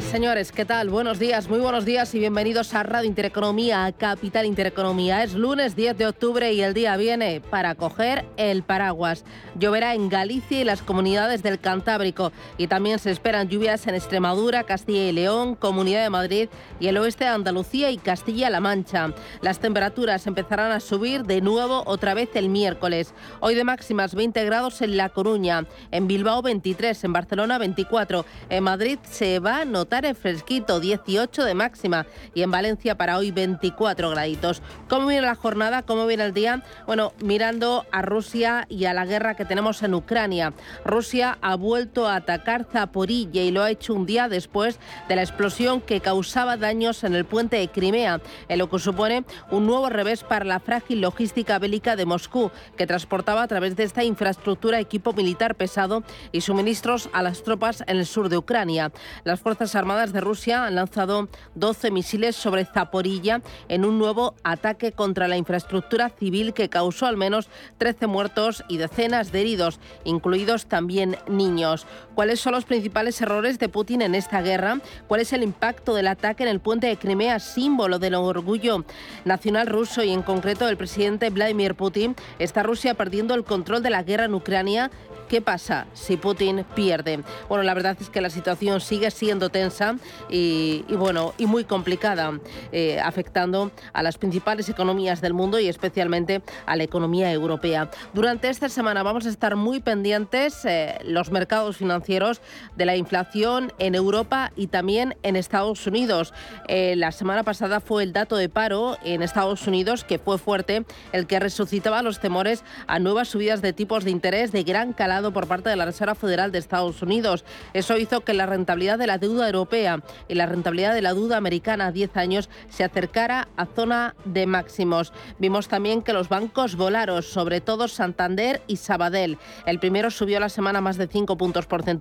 Señores, ¿qué tal? Buenos días, muy buenos días y bienvenidos a Radio Intereconomía, a Capital Intereconomía. Es lunes 10 de octubre y el día viene para coger el paraguas. Lloverá en Galicia y las comunidades del Cantábrico y también se esperan lluvias en Extremadura, Castilla y León, Comunidad de Madrid y el oeste de Andalucía y Castilla-La Mancha. Las temperaturas empezarán a subir de nuevo otra vez el miércoles. Hoy de máximas 20 grados en La Coruña, en Bilbao 23, en Barcelona 24, en Madrid se va notar el fresquito, 18 de máxima. Y en Valencia para hoy 24 graditos. ¿Cómo viene la jornada? ¿Cómo viene el día? Bueno, mirando a Rusia y a la guerra que tenemos en Ucrania. Rusia ha vuelto a atacar Zaporilla y lo ha hecho un día después de la explosión que causaba daños en el puente de Crimea, en lo que supone un nuevo revés para la frágil logística bélica de Moscú, que transportaba a través de esta infraestructura equipo militar pesado y suministros a las tropas en el sur de Ucrania. Las Fuerzas Armadas de Rusia han lanzado 12 misiles sobre Zaporilla en un nuevo ataque contra la infraestructura civil que causó al menos 13 muertos y decenas de heridos, incluidos también niños. ¿Cuáles son los principales errores de Putin en esta guerra? ¿Cuál es el impacto del ataque en el puente de Crimea, símbolo del orgullo nacional ruso y en concreto del presidente Vladimir Putin? ¿Está Rusia perdiendo el control de la guerra en Ucrania? ¿Qué pasa si Putin pierde? Bueno, la verdad es que la situación sigue siendo tensa y, bueno, y muy complicada, eh, afectando a las principales economías del mundo y especialmente a la economía europea. Durante esta semana vamos a estar muy pendientes eh, los mercados financieros de la inflación en Europa y también en Estados Unidos. Eh, la semana pasada fue el dato de paro en Estados Unidos que fue fuerte, el que resucitaba los temores a nuevas subidas de tipos de interés de gran calado por parte de la Reserva Federal de Estados Unidos. Eso hizo que la rentabilidad de la deuda europea y la rentabilidad de la deuda americana a 10 años se acercara a zona de máximos. Vimos también que los bancos volaron, sobre todo Santander y Sabadell. El primero subió la semana más de 5 puntos porcentuales,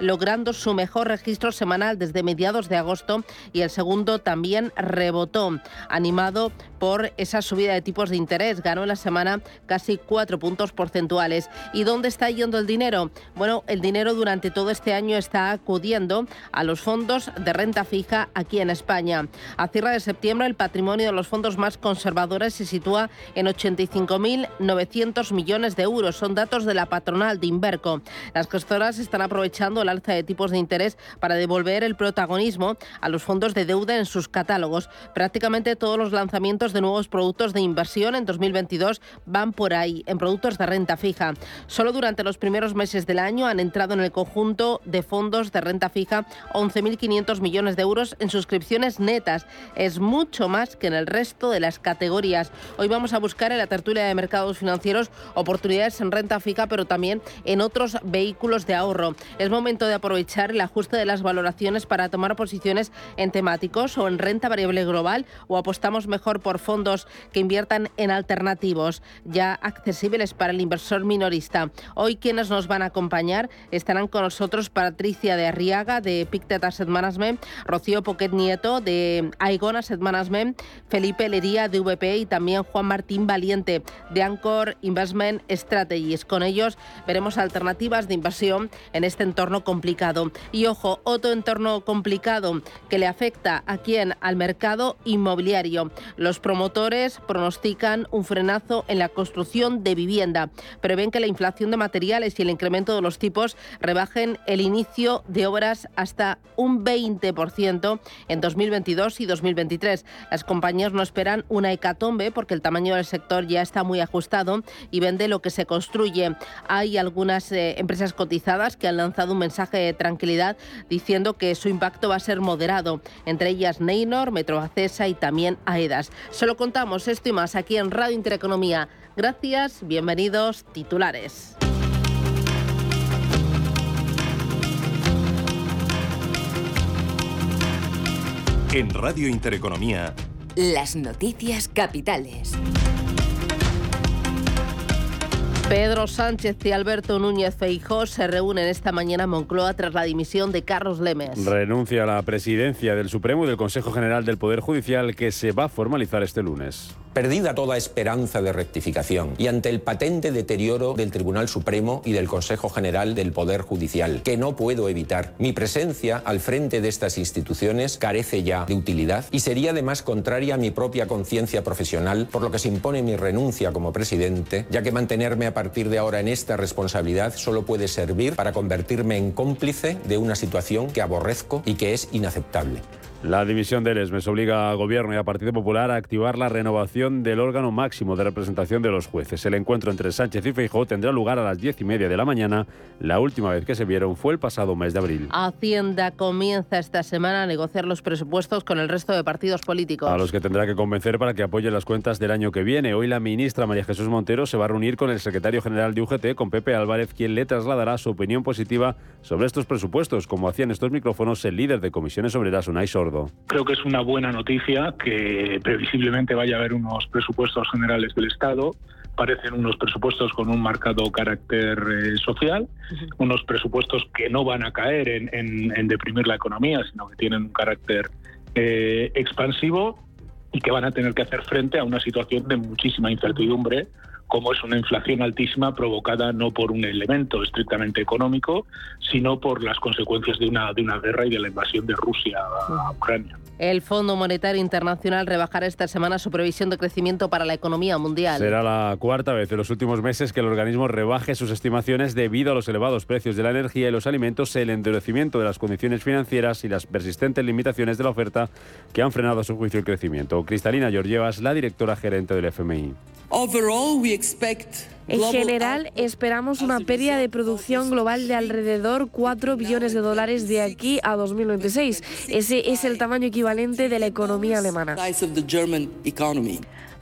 logrando su mejor registro semanal desde mediados de agosto y el segundo también rebotó, animado por esa subida de tipos de interés. Ganó en la semana casi 4 puntos porcentuales. ¿Y dónde está el dinero? Bueno, el dinero durante todo este año está acudiendo a los fondos de renta fija aquí en España. A cierre de septiembre, el patrimonio de los fondos más conservadores se sitúa en 85.900 millones de euros. Son datos de la patronal de Inverco. Las gestoras están aprovechando el alza de tipos de interés para devolver el protagonismo a los fondos de deuda en sus catálogos. Prácticamente todos los lanzamientos de nuevos productos de inversión en 2022 van por ahí, en productos de renta fija. Solo durante los primeros meses del año han entrado en el conjunto de fondos de renta fija 11.500 millones de euros en suscripciones netas. Es mucho más que en el resto de las categorías. Hoy vamos a buscar en la tertulia de mercados financieros oportunidades en renta fija, pero también en otros vehículos de ahorro. Es momento de aprovechar el ajuste de las valoraciones para tomar posiciones en temáticos o en renta variable global o apostamos mejor por fondos que inviertan en alternativos ya accesibles para el inversor minorista. Hoy quienes nos van a acompañar estarán con nosotros Patricia de Arriaga de Pictet Asset Management, Rocío Poquet Nieto de Aegon Asset Management, Felipe Lería de VP y también Juan Martín Valiente de Anchor Investment Strategies. Con ellos veremos alternativas de inversión en este entorno complicado. Y ojo, otro entorno complicado que le afecta a quién? Al mercado inmobiliario. Los promotores pronostican un frenazo en la construcción de vivienda. Prevén que la inflación de materiales y el incremento de los tipos rebajen el inicio de obras hasta un 20% en 2022 y 2023. Las compañías no esperan una hecatombe porque el tamaño del sector ya está muy ajustado y vende lo que se construye. Hay algunas eh, empresas cotizadas que han lanzado un mensaje de tranquilidad diciendo que su impacto va a ser moderado, entre ellas Neynor, Metroacesa y también AEDAS. Solo contamos esto y más aquí en Radio Intereconomía. Gracias, bienvenidos, titulares. En Radio Intereconomía. Las noticias capitales. Pedro Sánchez y Alberto Núñez Feijó se reúnen esta mañana en Moncloa tras la dimisión de Carlos Lemes. Renuncia a la presidencia del Supremo y del Consejo General del Poder Judicial que se va a formalizar este lunes. Perdida toda esperanza de rectificación y ante el patente deterioro del Tribunal Supremo y del Consejo General del Poder Judicial, que no puedo evitar, mi presencia al frente de estas instituciones carece ya de utilidad y sería además contraria a mi propia conciencia profesional, por lo que se impone mi renuncia como presidente, ya que mantenerme a partir de ahora en esta responsabilidad solo puede servir para convertirme en cómplice de una situación que aborrezco y que es inaceptable. La división de ESMES obliga al Gobierno y al Partido Popular a activar la renovación del órgano máximo de representación de los jueces. El encuentro entre Sánchez y Feijóo tendrá lugar a las diez y media de la mañana. La última vez que se vieron fue el pasado mes de abril. Hacienda comienza esta semana a negociar los presupuestos con el resto de partidos políticos. A los que tendrá que convencer para que apoyen las cuentas del año que viene. Hoy la ministra María Jesús Montero se va a reunir con el secretario general de UGT, con Pepe Álvarez, quien le trasladará su opinión positiva sobre estos presupuestos, como hacían estos micrófonos el líder de comisiones obreras, Unai Sordo. Creo que es una buena noticia que previsiblemente vaya a haber unos presupuestos generales del Estado. Parecen unos presupuestos con un marcado carácter eh, social, unos presupuestos que no van a caer en, deprimir la economía, sino que tienen un carácter eh, expansivo y que van a tener que hacer frente a una situación de muchísima incertidumbre como es una inflación altísima provocada no por un elemento estrictamente económico, sino por las consecuencias de una, de una guerra y de la invasión de Rusia a Ucrania. El Fondo Monetario Internacional rebajará esta semana su previsión de crecimiento para la economía mundial. Será la cuarta vez en los últimos meses que el organismo rebaje sus estimaciones debido a los elevados precios de la energía y los alimentos, el endurecimiento de las condiciones financieras y las persistentes limitaciones de la oferta que han frenado a su juicio el crecimiento. Cristalina Georgieva es la directora gerente del FMI. expect En general, esperamos una pérdida de producción global de alrededor 4 billones de dólares de aquí a 2026. Ese es el tamaño equivalente de la economía alemana.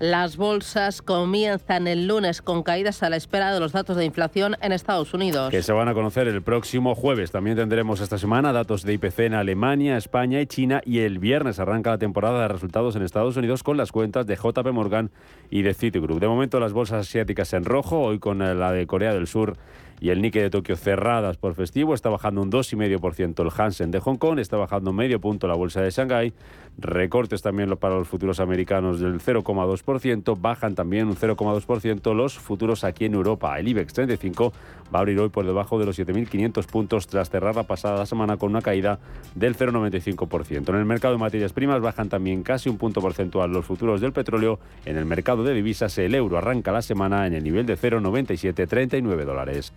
Las bolsas comienzan el lunes con caídas a la espera de los datos de inflación en Estados Unidos. Que se van a conocer el próximo jueves. También tendremos esta semana datos de IPC en Alemania, España y China. Y el viernes arranca la temporada de resultados en Estados Unidos con las cuentas de JP Morgan y de Citigroup. De momento las bolsas asiáticas en rojo, hoy con la de Corea del Sur y el Nikkei de Tokio cerradas por festivo está bajando un 2,5%. El Hansen de Hong Kong está bajando medio punto la bolsa de Shanghái. Recortes también para los futuros americanos del 0,2%. Bajan también un 0,2% los futuros aquí en Europa. El IBEX 35 va a abrir hoy por debajo de los 7.500 puntos tras cerrar la pasada semana con una caída del 0,95%. En el mercado de materias primas bajan también casi un punto porcentual los futuros del petróleo. En el mercado de divisas el euro arranca la semana en el nivel de 0,9739 dólares.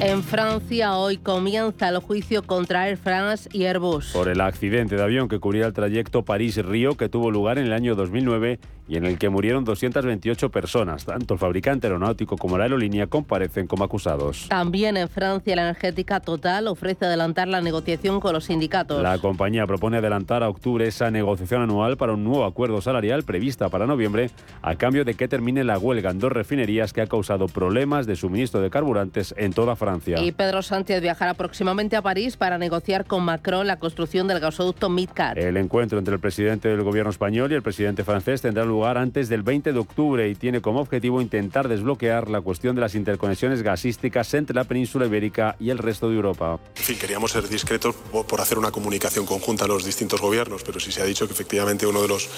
En Francia hoy comienza el juicio contra Air France y Airbus. Por el accidente de avión que cubría el trayecto París-Río que tuvo lugar en el año 2009 y en el que murieron 228 personas. Tanto el fabricante aeronáutico como la aerolínea comparecen como acusados. También en Francia, la energética Total ofrece adelantar la negociación con los sindicatos. La compañía propone adelantar a octubre esa negociación anual para un nuevo acuerdo salarial prevista para noviembre, a cambio de que termine la huelga en dos refinerías que ha causado problemas de suministro de carburantes en toda Francia. Y Pedro Sánchez viajará próximamente a París para negociar con Macron la construcción del gasoducto Midcat. El encuentro entre el presidente del gobierno español y el presidente francés tendrá lugar lugar antes del 20 de octubre y tiene como objetivo intentar desbloquear la cuestión de las interconexiones gasísticas entre la península ibérica y el resto de Europa. Fin, queríamos ser discretos por hacer una comunicación conjunta a los distintos gobiernos, pero sí se ha dicho que efectivamente uno de los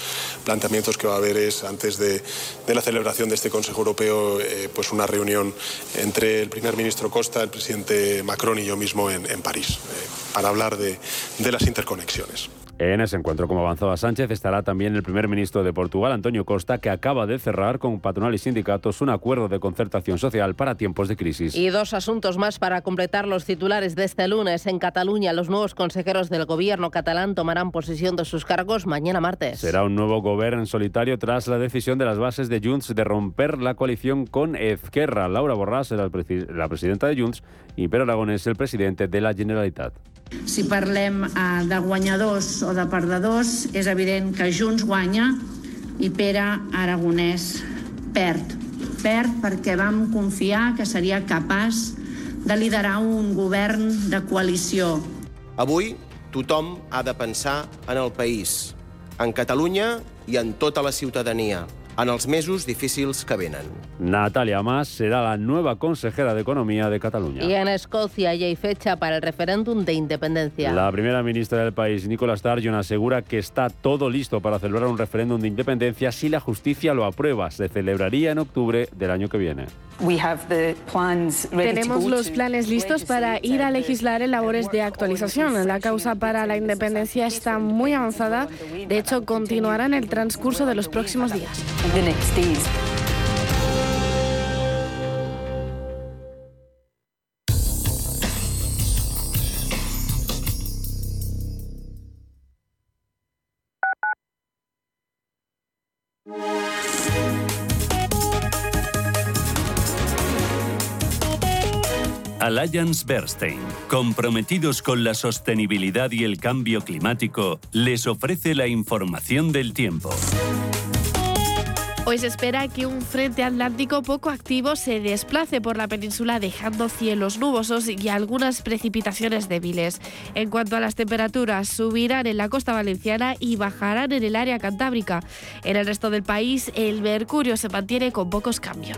planteamientos que va a haber es antes de, la celebración de este Consejo Europeo, eh, pues una reunión entre el primer ministro Costa, el presidente Macron y yo mismo en, París, eh, para hablar de las interconexiones. En ese encuentro, como avanzaba Sánchez, estará también el primer ministro de Portugal, Antonio Costa, que acaba de cerrar con patronal y sindicatos un acuerdo de concertación social para tiempos de crisis. Y dos asuntos más para completar los titulares de este lunes. En Cataluña, los nuevos consejeros del gobierno catalán tomarán posesión de sus cargos mañana martes. Será un nuevo gobierno en solitario tras la decisión de las bases de Junts de romper la coalición con Ezquerra. Laura Borràs será la presidenta de Junts y Pere Aragonés el presidente de la Generalitat. Si parlem eh, de guanyadors o de perdedors, és evident que Junts guanya i Pere Aragonès perd. Perd perquè vam confiar que seria capaç de liderar un govern de coalició. Avui tothom ha de pensar en el país, en Catalunya i en tota la ciutadania en els mesos difícils que venen. Natalia Mas será la nueva consejera de Economía de Cataluña. Y en Escocia ya hay fecha para el referéndum de independencia. La primera ministra del país, Nicola Sturgeon, asegura que está todo listo para celebrar un referéndum de independencia si la justicia lo aprueba. Se celebraría en octubre del año que viene. Tenemos los planes listos para ir a legislar en labores de actualización. La causa para la independencia está muy avanzada. De hecho, continuará en el transcurso de los próximos días. Alliance Bernstein, comprometidos con la sostenibilidad y el cambio climático, les ofrece la información del tiempo. Hoy se espera que un frente atlántico poco activo se desplace por la península dejando cielos nubosos y algunas precipitaciones débiles. En cuanto a las temperaturas, subirán en la costa valenciana y bajarán en el área cantábrica. En el resto del país, el mercurio se mantiene con pocos cambios.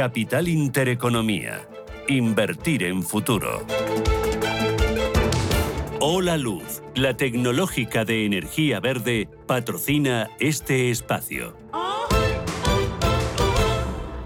Capital Intereconomía. Invertir en futuro. Hola Luz, la tecnológica de energía verde, patrocina este espacio.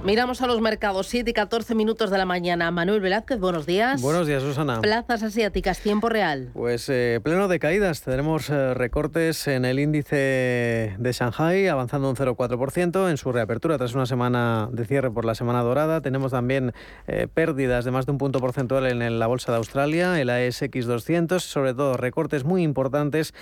Miramos a los mercados, 7 y 14 minutos de la mañana. Manuel Velázquez, buenos días. Buenos días, Susana. Plazas asiáticas, tiempo real. Pues eh, pleno de caídas. Tenemos eh, recortes en el índice de Shanghai, avanzando un 0,4% en su reapertura tras una semana de cierre por la semana dorada. Tenemos también eh, pérdidas de más de un punto porcentual en, la bolsa de Australia, el ASX 200, sobre todo recortes muy importantes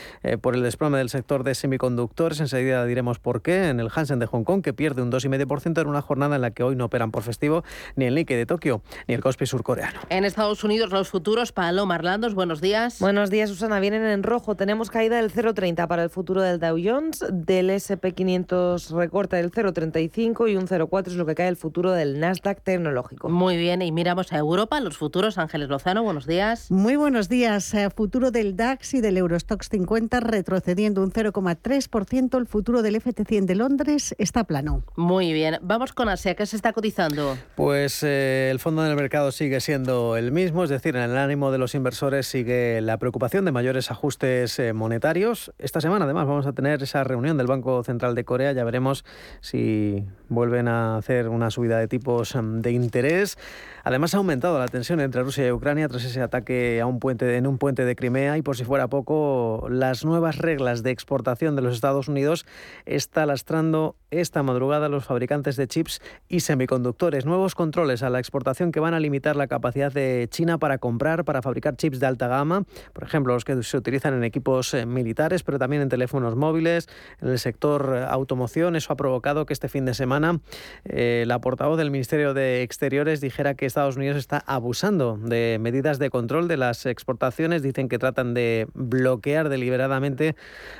por el desplome del sector de semiconductores. Enseguida diremos por qué. En el Hansen de Hong Kong, que pierde un 2,5% en una jornada en la que hoy no operan por festivo, ni el Nikkei de Tokio, ni el Kospi surcoreano. En Estados Unidos los futuros, Paloma Arlandos, buenos días. Buenos días, Susana. Vienen en rojo. Tenemos caída del 0,30 para el futuro del Dow Jones, del SP500 recorta del 0,35 y un 0,4 es lo que cae el futuro del Nasdaq tecnológico. Muy bien, y miramos a Europa, los futuros. Ángeles Lozano, buenos días. Muy buenos días. Eh, futuro del DAX y del Eurostox 50 retrocediendo un 0,3%. El futuro del FT100 de Londres está plano. Muy bien. Vamos con Asia. ¿Qué se está cotizando? Pues eh, el fondo del mercado sigue siendo el mismo, es decir, en el ánimo de los inversores sigue la preocupación de mayores ajustes eh, monetarios. Esta semana, además, vamos a tener esa reunión del Banco Central de Corea. Ya veremos si vuelven a hacer una subida de tipos em, de interés. Además, ha aumentado la tensión entre Rusia y Ucrania tras ese ataque a un puente, en un puente de Crimea y, por si fuera poco, las nuevas reglas de exportación de los Estados Unidos está lastrando esta madrugada los fabricantes de chips y semiconductores. Nuevos controles a la exportación que van a limitar la capacidad de China para comprar, para fabricar chips de alta gama, por ejemplo, los que se utilizan en equipos eh, militares, pero también en teléfonos móviles, en el sector eh, automoción. Eso ha provocado que este fin de semana eh, la portavoz del Ministerio de Exteriores dijera que Estados Unidos está abusando de medidas de control de las exportaciones. Dicen que tratan de bloquear deliberadamente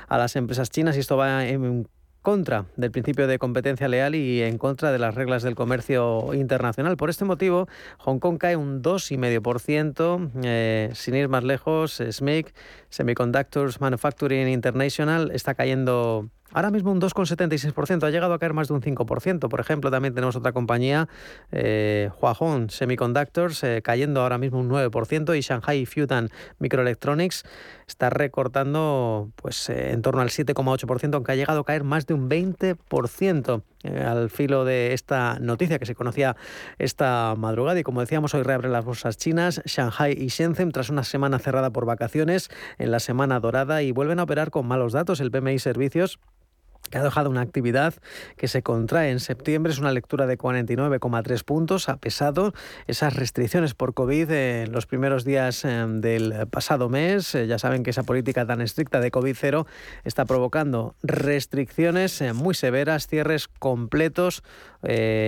a las empresas chinas y esto va en contra del principio de competencia leal y en contra de las reglas del comercio internacional. Por este motivo, Hong Kong cae un 2,5%. Eh, sin ir más lejos, SMIC, Semiconductors Manufacturing International, está cayendo Ahora mismo un 2,76%, ha llegado a caer más de un 5%. Por ejemplo, también tenemos otra compañía, eh, Huahong Semiconductors, eh, cayendo ahora mismo un 9% y Shanghai Fudan Microelectronics está recortando pues eh, en torno al 7,8%, aunque ha llegado a caer más de un 20% eh, al filo de esta noticia que se conocía esta madrugada. Y como decíamos, hoy reabren las bolsas chinas, Shanghai y Shenzhen, tras una semana cerrada por vacaciones en la semana dorada y vuelven a operar con malos datos. El PMI Servicios que ha dejado una actividad que se contrae en septiembre. Es una lectura de 49,3 puntos. Ha pesado esas restricciones por COVID en los primeros días eh, del pasado mes. Eh, ya saben que esa política tan estricta de COVID cero está provocando restricciones eh, muy severas, cierres completos,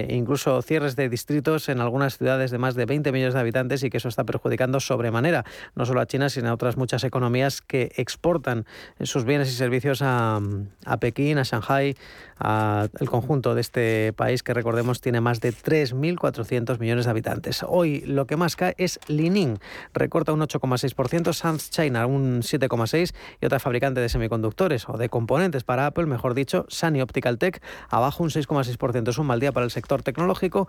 incluso cierres de distritos en algunas ciudades de más de 20 millones de habitantes y que eso está perjudicando sobremanera no solo a China, sino a otras muchas economías que exportan sus bienes y servicios a, a Pekín, a Shanghai, el conjunto de este país que recordemos tiene más de 3.400 millones de habitantes. Hoy lo que más cae es Lining, recorta un 8,6%, Sans China un 7,6% y otra fabricante de semiconductores o de componentes para Apple, mejor dicho, Sunny Optical Tech, abajo un 6,6%. Es un mal día para el sector tecnológico.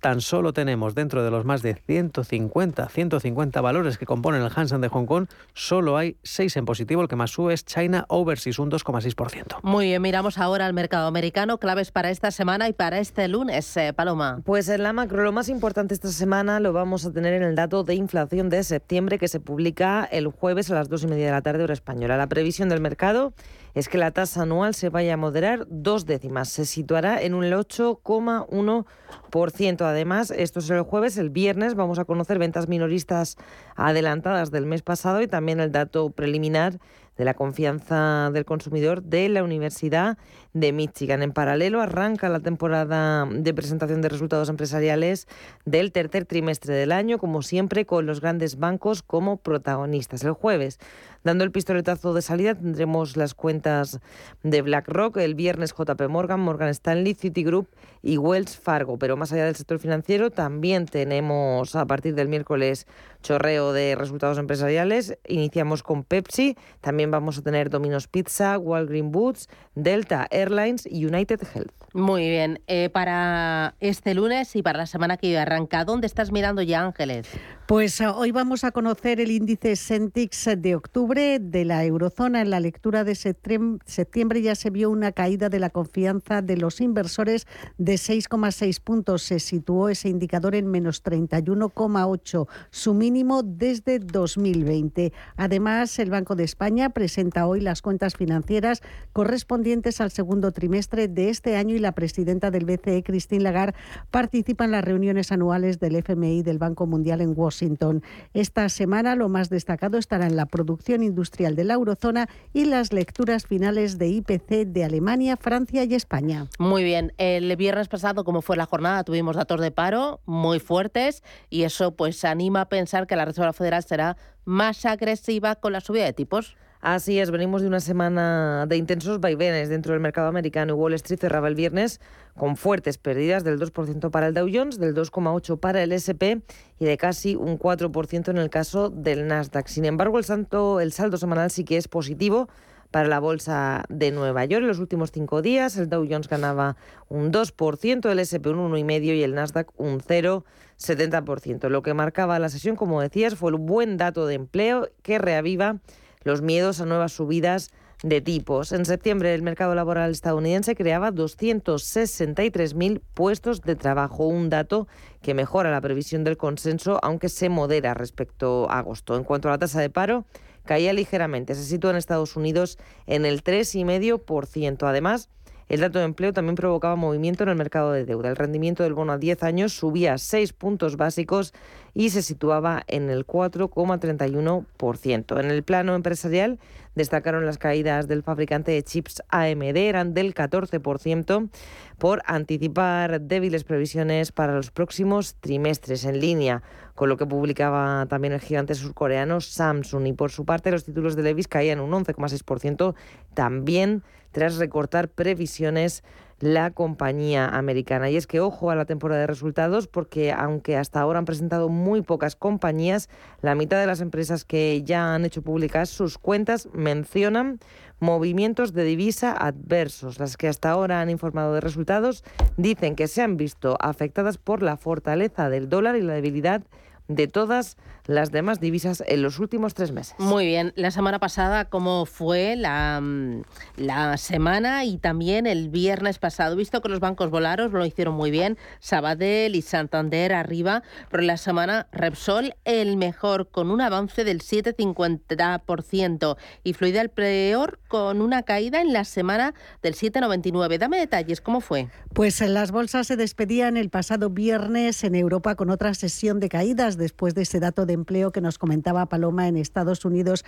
Tan solo tenemos dentro de los más de 150, 150 valores que componen el Hansen de Hong Kong, solo hay 6 en positivo. El que más sube es China Overseas, un 2,6%. Muy bien, miramos ahora al mercado americano, claves para esta semana y para este lunes, eh, Paloma. Pues en la macro, lo más importante esta semana lo vamos a tener en el dato de inflación de septiembre que se publica el jueves a las dos y media de la tarde hora española. La previsión del mercado es que la tasa anual se vaya a moderar dos décimas, se situará en un 8,1%. Además, esto es el jueves, el viernes vamos a conocer ventas minoristas adelantadas del mes pasado y también el dato preliminar de la confianza del consumidor de la Universidad de Michigan. En paralelo, arranca la temporada de presentación de resultados empresariales del tercer trimestre del año, como siempre, con los grandes bancos como protagonistas. El jueves Dando el pistoletazo de salida tendremos las cuentas de BlackRock, el viernes JP Morgan, Morgan Stanley, Citigroup y Wells Fargo. Pero más allá del sector financiero, también tenemos a partir del miércoles chorreo de resultados empresariales. Iniciamos con Pepsi, también vamos a tener Domino's Pizza, Walgreen Boots, Delta Airlines y United Health. Muy bien, eh, para este lunes y para la semana que arranca, ¿dónde estás mirando ya, Ángeles? Pues eh, hoy vamos a conocer el índice Sentix de octubre de la eurozona. En la lectura de septiembre ya se vio una caída de la confianza de los inversores de 6,6 puntos. Se situó ese indicador en menos 31,8, su mínimo desde 2020. Además, el Banco de España presenta hoy las cuentas financieras correspondientes al segundo trimestre de este año y la presidenta del BCE, Christine Lagarde, participa en las reuniones anuales del FMI del Banco Mundial en Washington. Esta semana lo más destacado estará en la producción industrial de la eurozona y las lecturas finales de IPC de Alemania, Francia y España. Muy bien, el viernes pasado, como fue la jornada, tuvimos datos de paro muy fuertes y eso pues anima a pensar que la Reserva Federal será más agresiva con la subida de tipos. Así es, venimos de una semana de intensos vaivenes dentro del mercado americano. Wall Street cerraba el viernes con fuertes pérdidas del 2% para el Dow Jones, del 2,8% para el SP y de casi un 4% en el caso del Nasdaq. Sin embargo, el, santo, el saldo semanal sí que es positivo para la bolsa de Nueva York. En los últimos cinco días, el Dow Jones ganaba un 2%, el SP un 1,5% y el Nasdaq un 0,70%. Lo que marcaba la sesión, como decías, fue el buen dato de empleo que reaviva los miedos a nuevas subidas de tipos. En septiembre el mercado laboral estadounidense creaba 263.000 puestos de trabajo, un dato que mejora la previsión del consenso, aunque se modera respecto a agosto. En cuanto a la tasa de paro, caía ligeramente, se sitúa en Estados Unidos en el 3,5%. Además, el dato de empleo también provocaba movimiento en el mercado de deuda. El rendimiento del bono a 10 años subía 6 puntos básicos y se situaba en el 4,31%. En el plano empresarial destacaron las caídas del fabricante de chips AMD, eran del 14% por anticipar débiles previsiones para los próximos trimestres en línea con lo que publicaba también el gigante surcoreano Samsung. Y por su parte, los títulos de Levis caían un 11,6%, también tras recortar previsiones la compañía americana. Y es que ojo a la temporada de resultados porque aunque hasta ahora han presentado muy pocas compañías, la mitad de las empresas que ya han hecho públicas sus cuentas mencionan movimientos de divisa adversos. Las que hasta ahora han informado de resultados dicen que se han visto afectadas por la fortaleza del dólar y la debilidad de todas las demás divisas en los últimos tres meses. Muy bien. La semana pasada, ¿cómo fue la, mm, la semana y también el viernes pasado? Visto que los bancos volaron, lo hicieron muy bien. Sabadell y Santander arriba, pero la semana Repsol el mejor, con un avance del 7,50% y Fluida el peor, con una caída en la semana del 7,99%. Dame detalles, ¿cómo fue? Pues las bolsas se despedían el pasado viernes en Europa con otra sesión de caídas después de ese dato de empleo que nos comentaba Paloma en Estados Unidos,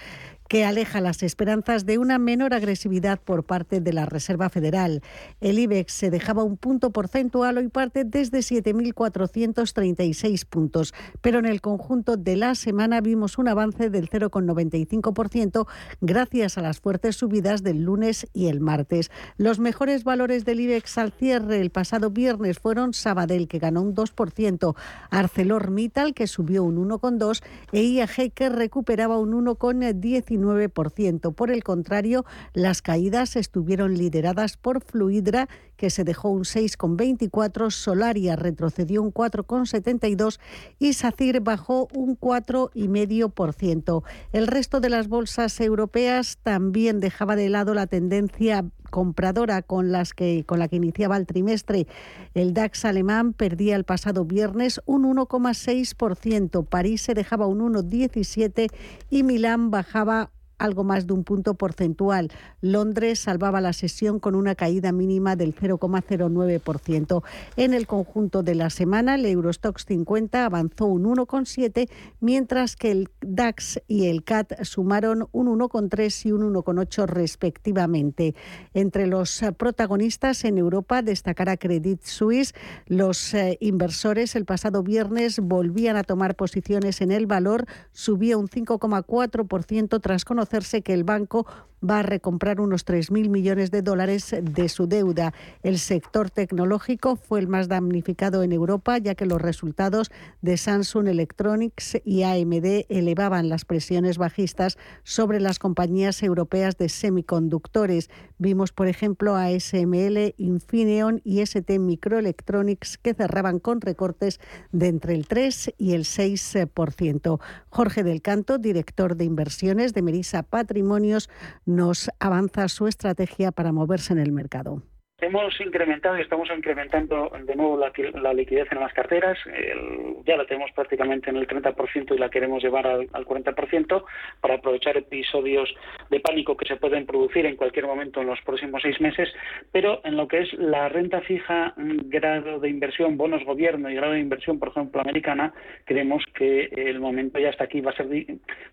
que aleja las esperanzas de una menor agresividad por parte de la Reserva Federal. El IBEX se dejaba un punto porcentual hoy parte desde 7.436 puntos, pero en el conjunto de la semana vimos un avance del 0,95% gracias a las fuertes subidas del lunes y el martes. Los mejores valores del IBEX al cierre el pasado viernes fueron Sabadell, que ganó un 2%, ArcelorMittal, que subió un 1,2%, e IAG que recuperaba un 1,19%. Por el contrario, las caídas estuvieron lideradas por Fluidra, que se dejó un 6,24, Solaria retrocedió un 4,72 y SACIR bajó un 4,5%. El resto de las bolsas europeas también dejaba de lado la tendencia compradora con, las que, con la que iniciaba el trimestre. El DAX alemán perdía el pasado viernes un 1,6%, París se dejaba un 1,17% y Milán bajaba algo más de un punto porcentual. Londres salvaba la sesión con una caída mínima del 0,09%. En el conjunto de la semana, el Eurostox 50 avanzó un 1,7, mientras que el DAX y el CAT sumaron un 1,3 y un 1,8 respectivamente. Entre los protagonistas en Europa destacará Credit Suisse. Los eh, inversores el pasado viernes volvían a tomar posiciones en el valor, subía un 5,4% tras conocer conocerse que el banco va a recomprar unos 3.000 millones de dólares de su deuda. El sector tecnológico fue el más damnificado en Europa, ya que los resultados de Samsung Electronics y AMD elevaban las presiones bajistas sobre las compañías europeas de semiconductores. Vimos, por ejemplo, a SML, Infineon y ST Microelectronics que cerraban con recortes de entre el 3 y el 6%. Jorge del Canto, director de inversiones de Merisa Patrimonios, nos avanza su estrategia para moverse en el mercado. Hemos incrementado y estamos incrementando de nuevo la, liquidez en las carteras. ya la tenemos prácticamente en el 30% y la queremos llevar al, 40% para aprovechar episodios de pánico que se pueden producir en cualquier momento en los próximos seis meses. Pero en lo que es la renta fija, mm, grado de inversión, bonos gobierno y grado de inversión, por ejemplo, americana, creemos que el momento ya está aquí. Va a ser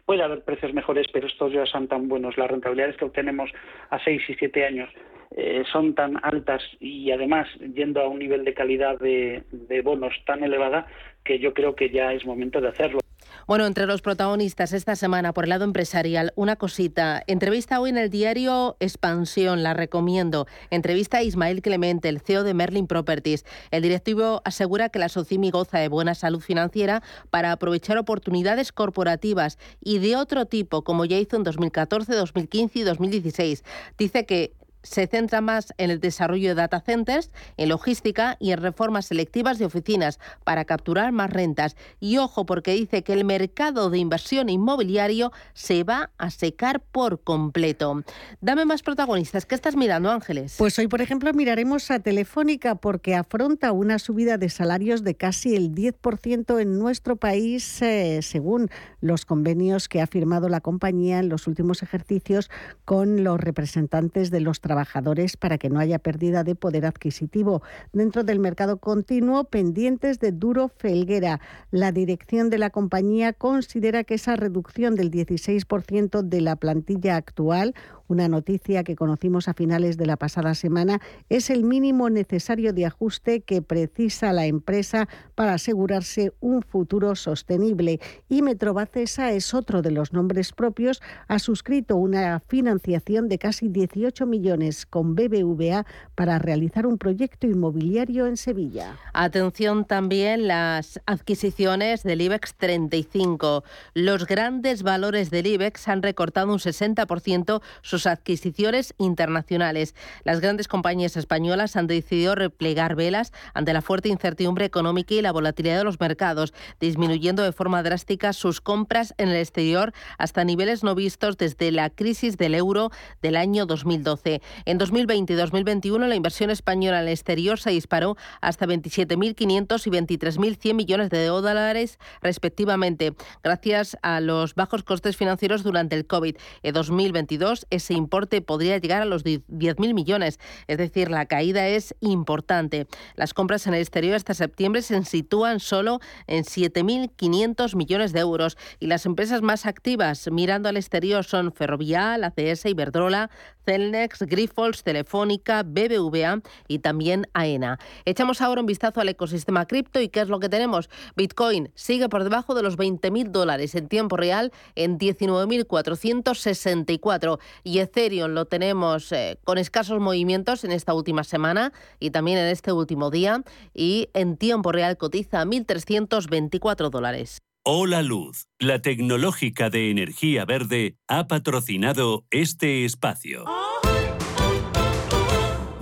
puede haber precios mejores, pero estos ya son tan buenos. Las rentabilidades que obtenemos a seis y siete años eh, son tan altas y además yendo a un nivel de calidad de, de bonos tan elevada que yo creo que ya es momento de hacerlo. Bueno, entre los protagonistas esta semana por el lado empresarial, una cosita. Entrevista hoy en el diario Expansión, la recomiendo. Entrevista a Ismael Clemente, el CEO de Merlin Properties. El directivo asegura que la Socimi goza de buena salud financiera para aprovechar oportunidades corporativas y de otro tipo, como ya hizo en 2014, 2015 y 2016. Dice que se centra más en el desarrollo de data centers, en logística y en reformas selectivas de oficinas para capturar más rentas. Y ojo, porque dice que el mercado de inversión inmobiliario se va a secar por completo. Dame más protagonistas. ¿Qué estás mirando, Ángeles? Pues hoy, por ejemplo, miraremos a Telefónica porque afronta una subida de salarios de casi el 10% en nuestro país, eh, según los convenios que ha firmado la compañía en los últimos ejercicios con los representantes de los trabajadores trabajadores para que no haya pérdida de poder adquisitivo. Dentro del mercado continuo, pendientes de Duro Felguera. La dirección de la compañía considera que esa reducción del 16% de la plantilla actual, una noticia que conocimos a finales de la pasada semana, es el mínimo necesario de ajuste que precisa la empresa para asegurarse un futuro sostenible. Y Metrobacesa es otro de los nombres propios. Ha suscrito una financiación de casi 18 millones con BBVA para realizar un proyecto inmobiliario en Sevilla. Atención también las adquisiciones del IBEX 35. Los grandes valores del IBEX han recortado un 60% sus adquisiciones internacionales. Las grandes compañías españolas han decidido replegar velas ante la fuerte incertidumbre económica y la volatilidad de los mercados, disminuyendo de forma drástica sus compras en el exterior hasta niveles no vistos desde la crisis del euro del año 2012. En 2020 y 2021 la inversión española en el exterior se disparó hasta 27.500 y 23.100 millones de dólares respectivamente, gracias a los bajos costes financieros durante el COVID. En 2022 ese importe podría llegar a los 10.000 millones, es decir, la caída es importante. Las compras en el exterior hasta septiembre se sitúan solo en 7.500 millones de euros y las empresas más activas mirando al exterior son Ferrovial, ACS, Iberdrola, Celnex, Grifols, Telefónica, BBVA y también AENA. Echamos ahora un vistazo al ecosistema cripto y ¿qué es lo que tenemos? Bitcoin sigue por debajo de los 20.000 dólares en tiempo real en 19.464 y Ethereum lo tenemos eh, con escasos movimientos en esta última semana y también en este último día y en tiempo real cotiza 1.324 dólares. Hola Luz, la tecnológica de energía verde, ha patrocinado este espacio.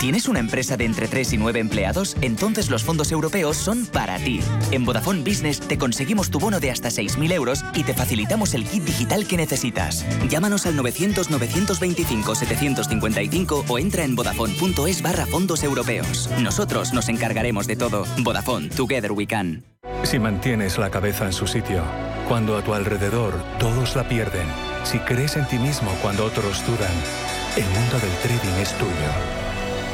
¿Tienes una empresa de entre 3 y 9 empleados? Entonces los fondos europeos son para ti. En Vodafone Business te conseguimos tu bono de hasta 6.000 euros y te facilitamos el kit digital que necesitas. Llámanos al 900-925-755 o entra en vodafone.es barra fondos europeos. Nosotros nos encargaremos de todo. Vodafone, Together We Can. Si mantienes la cabeza en su sitio, cuando a tu alrededor todos la pierden, si crees en ti mismo cuando otros dudan, el mundo del trading es tuyo.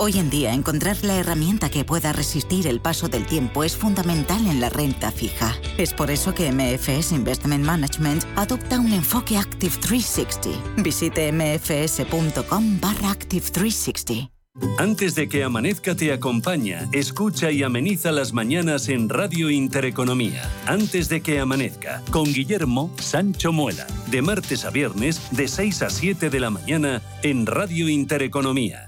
Hoy en día, encontrar la herramienta que pueda resistir el paso del tiempo es fundamental en la renta fija. Es por eso que MFS Investment Management adopta un enfoque Active 360. Visite mfs.com barra Active 360. Antes de que amanezca te acompaña, escucha y ameniza las mañanas en Radio Intereconomía. Antes de que amanezca, con Guillermo Sancho Muela, de martes a viernes, de 6 a 7 de la mañana, en Radio Intereconomía.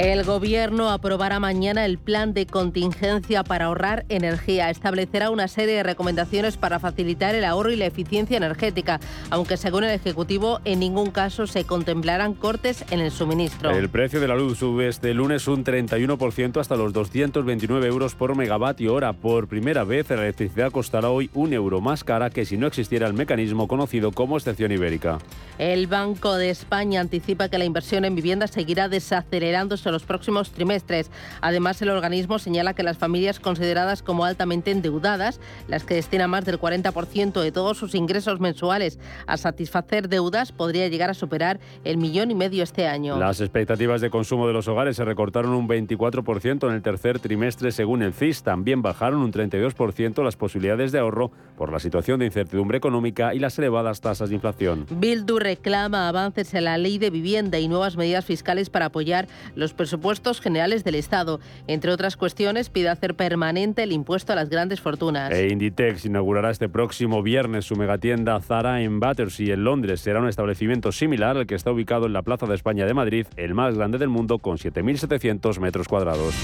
El Gobierno aprobará mañana el plan de contingencia para ahorrar energía. Establecerá una serie de recomendaciones para facilitar el ahorro y la eficiencia energética, aunque según el Ejecutivo en ningún caso se contemplarán cortes en el suministro. El precio de la luz sube este lunes un 31% hasta los 229 euros por megavatio hora. Por primera vez la electricidad costará hoy un euro más cara que si no existiera el mecanismo conocido como excepción ibérica. El Banco de España anticipa que la inversión en vivienda seguirá desacelerándose los próximos trimestres. Además, el organismo señala que las familias consideradas como altamente endeudadas, las que destinan más del 40% de todos sus ingresos mensuales a satisfacer deudas, podría llegar a superar el millón y medio este año. Las expectativas de consumo de los hogares se recortaron un 24% en el tercer trimestre según el CIS. También bajaron un 32% las posibilidades de ahorro por la situación de incertidumbre económica y las elevadas tasas de inflación. Bildu reclama avances en la ley de vivienda y nuevas medidas fiscales para apoyar los presupuestos generales del Estado. Entre otras cuestiones, pide hacer permanente el impuesto a las grandes fortunas. E Inditex inaugurará este próximo viernes su megatienda Zara en Battersea, en Londres. Será un establecimiento similar al que está ubicado en la Plaza de España de Madrid, el más grande del mundo, con 7.700 metros cuadrados.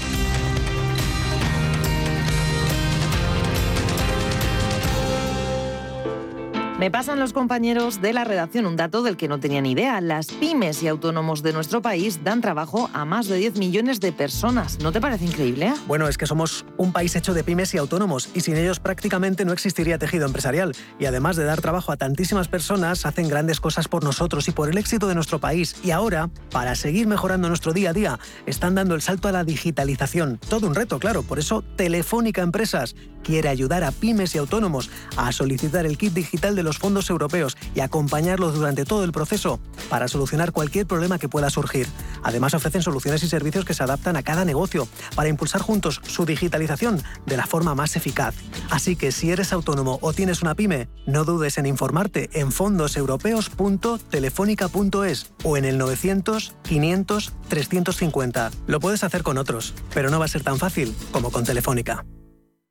Me pasan los compañeros de la redacción un dato del que no tenía ni idea. Las pymes y autónomos de nuestro país dan trabajo a más de 10 millones de personas. ¿No te parece increíble? Bueno, es que somos un país hecho de pymes y autónomos y sin ellos prácticamente no existiría tejido empresarial. Y además de dar trabajo a tantísimas personas, hacen grandes cosas por nosotros y por el éxito de nuestro país. Y ahora, para seguir mejorando nuestro día a día, están dando el salto a la digitalización. Todo un reto, claro. Por eso Telefónica Empresas quiere ayudar a pymes y autónomos a solicitar el kit digital de los fondos europeos y acompañarlos durante todo el proceso para solucionar cualquier problema que pueda surgir. Además ofrecen soluciones y servicios que se adaptan a cada negocio para impulsar juntos su digitalización de la forma más eficaz. Así que si eres autónomo o tienes una pyme, no dudes en informarte en fondoseuropeos.telefónica.es o en el 900 500 350. Lo puedes hacer con otros, pero no va a ser tan fácil como con Telefónica.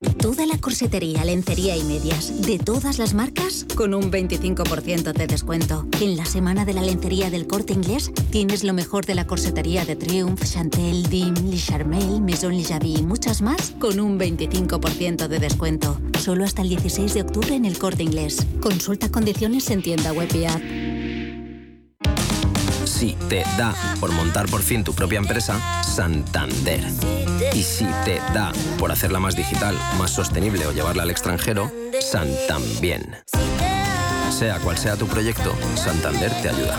Toda la corsetería, lencería y medias, de todas las marcas, con un 25% de descuento. En la semana de la lencería del corte inglés, tienes lo mejor de la corsetería de Triumph, Chantel, Dim, Le Charmel, Maison Le y muchas más, con un 25% de descuento. Solo hasta el 16 de octubre en el corte inglés. Consulta condiciones en tienda web y app. Si te da por montar por fin tu propia empresa, Santander. Y si te da por hacerla más digital, más sostenible o llevarla al extranjero, Santambién. Sea cual sea tu proyecto, Santander te ayuda.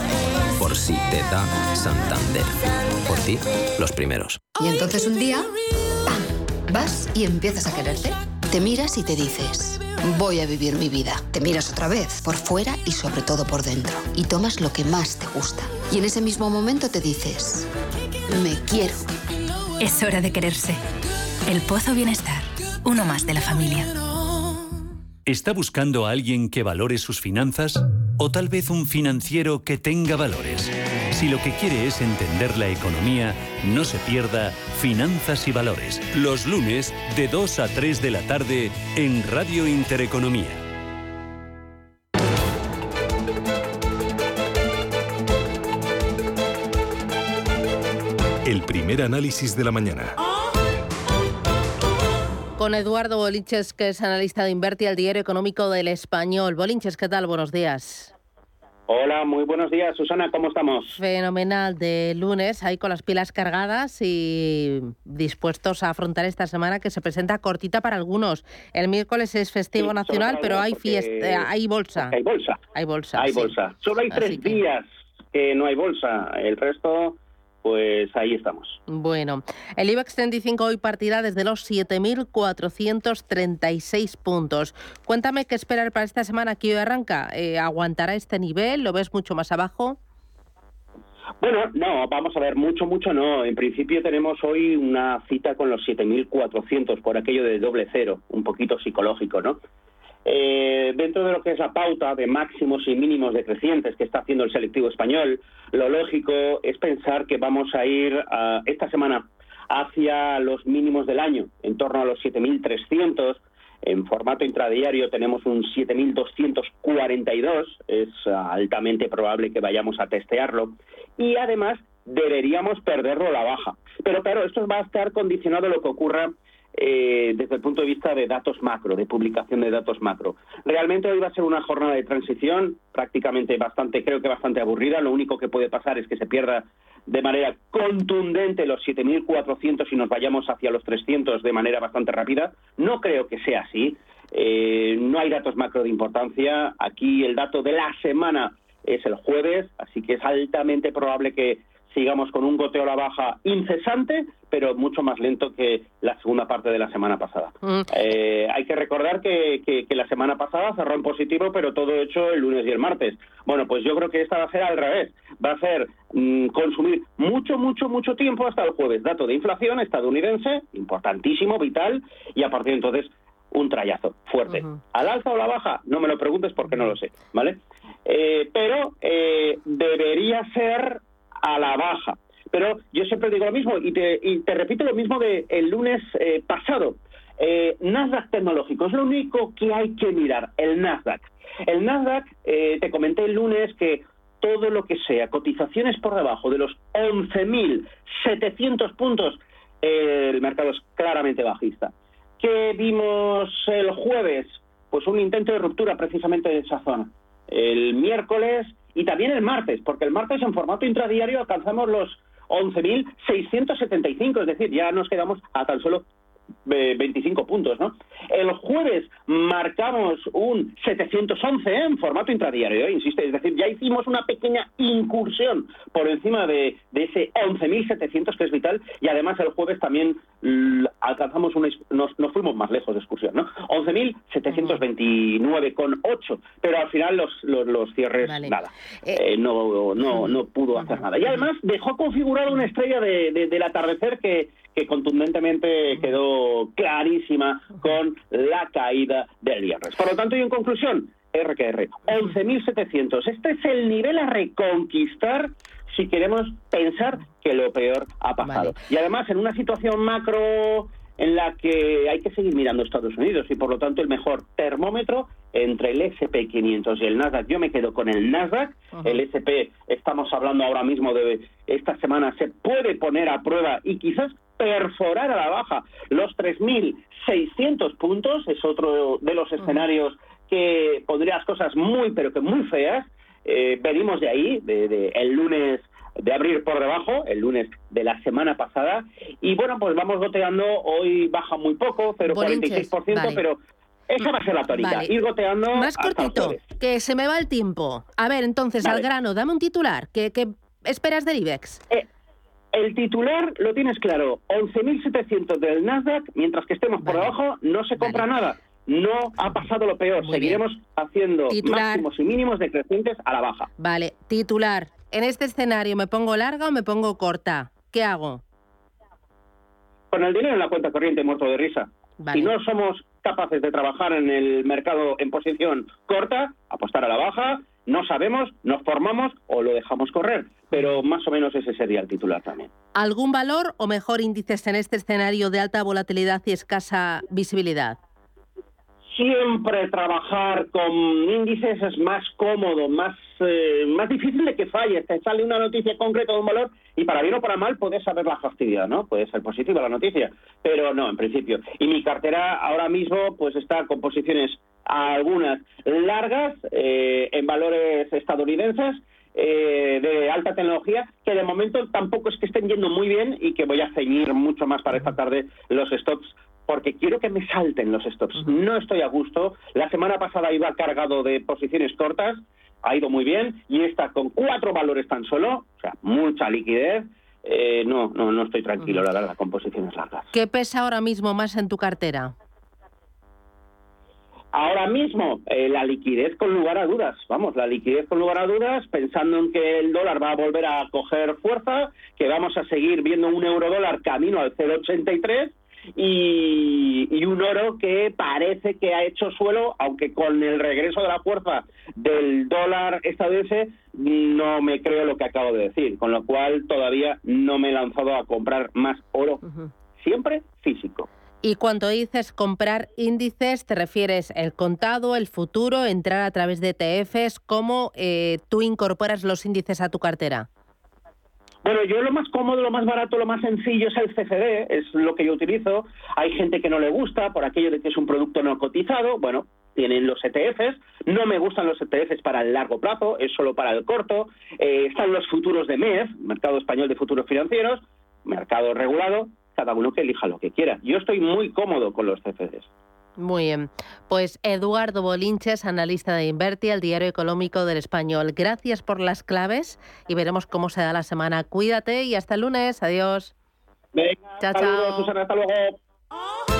Por si te da Santander. Por ti, los primeros. Y entonces un día, ¡pam! Vas y empiezas a quererte. Te miras y te dices, voy a vivir mi vida. Te miras otra vez, por fuera y sobre todo por dentro. Y tomas lo que más te gusta. Y en ese mismo momento te dices, me quiero. Es hora de quererse. El Pozo Bienestar, uno más de la familia. ¿Está buscando a alguien que valore sus finanzas? ¿O tal vez un financiero que tenga valores? Si lo que quiere es entender la economía, no se pierda Finanzas y Valores, los lunes de 2 a 3 de la tarde en Radio Intereconomía. El primer análisis de la mañana. Con Eduardo Bolinches, que es analista de Inverti, el diario económico del Español. Bolinches, ¿qué tal? Buenos días. Hola, muy buenos días, Susana, ¿cómo estamos? Fenomenal, de lunes, ahí con las pilas cargadas y dispuestos a afrontar esta semana que se presenta cortita para algunos. El miércoles es festivo Sí, nacional, pero hay fiesta, hay bolsa. Hay bolsa. Hay bolsa. Hay sí. bolsa. Solo hay Así tres que- días que no hay bolsa. El resto, pues ahí estamos. Bueno, el IBEX 35 hoy partirá desde los 7.436 puntos. Cuéntame qué esperar para esta semana que hoy arranca. Eh, ¿Aguantará este nivel? ¿Lo ves mucho más abajo? Bueno, no, vamos a ver, mucho, mucho no. En principio tenemos hoy una cita con los 7.400 por aquello de doble cero, un poquito psicológico, ¿no? Eh, dentro de lo que es la pauta de máximos y mínimos decrecientes que está haciendo el selectivo español, lo lógico es pensar que vamos a ir ah, esta semana hacia los mínimos del año, en torno a los 7.300. En formato intradiario tenemos un 7.242, es altamente probable que vayamos a testearlo. Y además deberíamos perderlo a la baja. Pero claro, esto va a estar condicionado a lo que ocurra eh, desde el punto de vista de datos macro, de publicación de datos macro. Realmente hoy va a ser una jornada de transición prácticamente bastante, creo que bastante aburrida. Lo único que puede pasar es que se pierda de manera contundente los 7.400 y nos vayamos hacia los 300 de manera bastante rápida. No creo que sea así. Eh, no hay datos macro de importancia. Aquí el dato de la semana es el jueves, así que es altamente probable que sigamos con un goteo a la baja incesante, pero mucho más lento que la segunda parte de la semana pasada. Mm. Eh, hay que recordar que, que- que la semana pasada cerró en positivo, pero todo hecho el lunes y el martes. Bueno, pues yo creo que esta va a ser al revés. Va a ser mm, consumir mucho, mucho, mucho tiempo hasta el jueves. Dato de inflación estadounidense, importantísimo, vital, y a partir de entonces un trayazo fuerte. ¿Al alza o la baja? No me lo preguntes porque no lo sé, ¿vale? Eh, pero eh, debería ser a la baja. Pero yo siempre digo lo mismo y te, y te repito lo mismo del el lunes eh, pasado. Eh, Nasdaq tecnológico es lo único que hay que mirar, el Nasdaq. El Nasdaq, eh, te comenté el lunes que todo lo que sea cotizaciones por debajo de los 11.700 puntos, el mercado es claramente bajista. ¿Qué vimos el jueves? Pues un intento de ruptura precisamente de esa zona. El miércoles y también el martes, porque el martes en formato intradiario alcanzamos los 11.675, es decir, ya nos quedamos a tan solo 25 puntos, ¿no? El jueves marcamos un 711 en formato intradiario, ¿eh? insiste, es decir, ya hicimos una pequeña incursión por encima de, de ese 11.700 que es vital y además el jueves también alcanzamos una, nos, nos fuimos más lejos de excursión, ¿no? 11.729 con 8, pero al final los, los, los cierres nada, Eh, no, no, no pudo hacer nada. Y además dejó configurada una estrella de- de- del atardecer que, que contundentemente quedó clarísima con la caída del viernes. Por lo tanto, y en conclusión, RQR, 11.700. Este es el nivel a reconquistar si queremos pensar que lo peor ha pasado. Y además, en una situación macro en la que hay que seguir mirando Estados Unidos y por lo tanto el mejor termómetro entre el SP500 y el Nasdaq. Yo me quedo con el Nasdaq. El SP, estamos hablando ahora mismo de esta semana, se puede poner a prueba y quizás perforar a la baja los 3.600 puntos. Es otro de los escenarios que pondría las cosas muy, pero que muy feas. Eh, venimos de ahí, de, de el lunes de abrir por debajo, el lunes de la semana pasada. Y bueno, pues vamos goteando. Hoy baja muy poco, 0,46%, vale. pero esa va a ser la tónica. Vale. Ir goteando. Más cortito, que se me va el tiempo. A ver, entonces, al grano, dame un titular. ¿Qué, qué esperas del IBEX? Eh, El titular lo tienes claro, 11.700 del Nasdaq, mientras que estemos por debajo no se compra nada. No ha pasado lo peor, Muy seguiremos haciendo Titular. máximos y mínimos decrecientes a la baja. Vale, titular. En este escenario, ¿me pongo larga o me pongo corta? ¿Qué hago? con el dinero en la cuenta corriente muerto de risa. Si no somos capaces de trabajar en el mercado en posición corta, apostar a la baja, no sabemos, nos formamos o lo dejamos correr. Pero más o menos ese sería el titular también. ¿Algún valor o mejor índices en este escenario de alta volatilidad y escasa visibilidad? Siempre trabajar con índices es más cómodo, más, eh, más difícil de que falle. Te sale una noticia concreta de un valor y para bien o para mal puedes saber la fastidia, ¿no? Puede ser positiva la noticia, pero no, en principio. Y mi cartera ahora mismo pues está con posiciones algunas largas eh, en valores estadounidenses eh, de alta tecnología que de momento tampoco es que estén yendo muy bien y que voy a ceñir mucho más para esta tarde los stocks porque quiero que me salten los stops. No estoy a gusto. La semana pasada iba cargado de posiciones cortas, ha ido muy bien, y esta con cuatro valores tan solo, o sea, mucha liquidez. Eh, no, no, no estoy tranquilo, la verdad, con posiciones largas. ¿Qué pesa ahora mismo más en tu cartera? Ahora mismo, eh, la liquidez con lugar a dudas. Vamos, la liquidez con lugar a dudas, pensando en que el dólar va a volver a coger fuerza, que vamos a seguir viendo un euro dólar camino al 0,83 y, un oro que parece que ha hecho suelo, aunque con el regreso de la fuerza del dólar estadounidense no me creo lo que acabo de decir, con lo cual todavía no me he lanzado a comprar más oro, siempre físico. Y cuando dices comprar índices, ¿te refieres el contado, el futuro, entrar a través de ETFs? ¿Cómo eh, tú incorporas los índices a tu cartera? Bueno, yo lo más cómodo, lo más barato, lo más sencillo es el CFD, es lo que yo utilizo. Hay gente que no le gusta por aquello de que es un producto no cotizado. Bueno, tienen los ETFs. No me gustan los ETFs para el largo plazo, es solo para el corto. Eh, están los futuros de MEF, Mercado Español de Futuros Financieros, mercado regulado. Cada uno que elija lo que quiera. Yo estoy muy cómodo con los CFDs. Muy bien. Pues Eduardo Bolinches, analista de Inverti, el diario económico del español. Gracias por las claves y veremos cómo se da la semana. Cuídate y hasta el lunes. Adiós. Venga, chao, chao. Susana, hasta luego.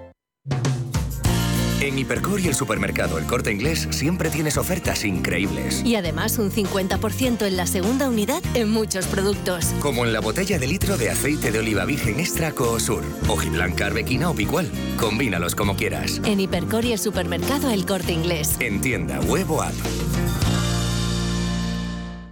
En Hipercor y el supermercado El Corte Inglés siempre tienes ofertas increíbles. Y además un 50% en la segunda unidad en muchos productos. Como en la botella de litro de aceite de oliva virgen extra Coosur, hojiblanca, arbequina o picual. Combínalos como quieras. En Hipercor y el supermercado El Corte Inglés. En tienda, huevo app.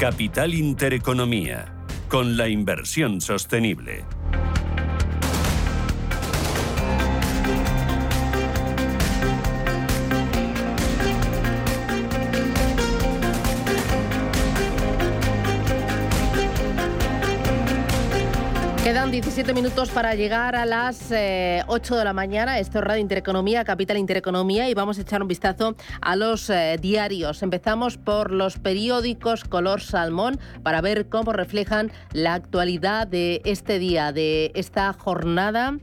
Capital Intereconomía, con la inversión sostenible. 17 minutos para llegar a las 8 eh, de la mañana. Esto es Radio Intereconomía, Capital Intereconomía, y vamos a echar un vistazo a los eh, diarios. Empezamos por los periódicos color salmón para ver cómo reflejan la actualidad de este día, de esta jornada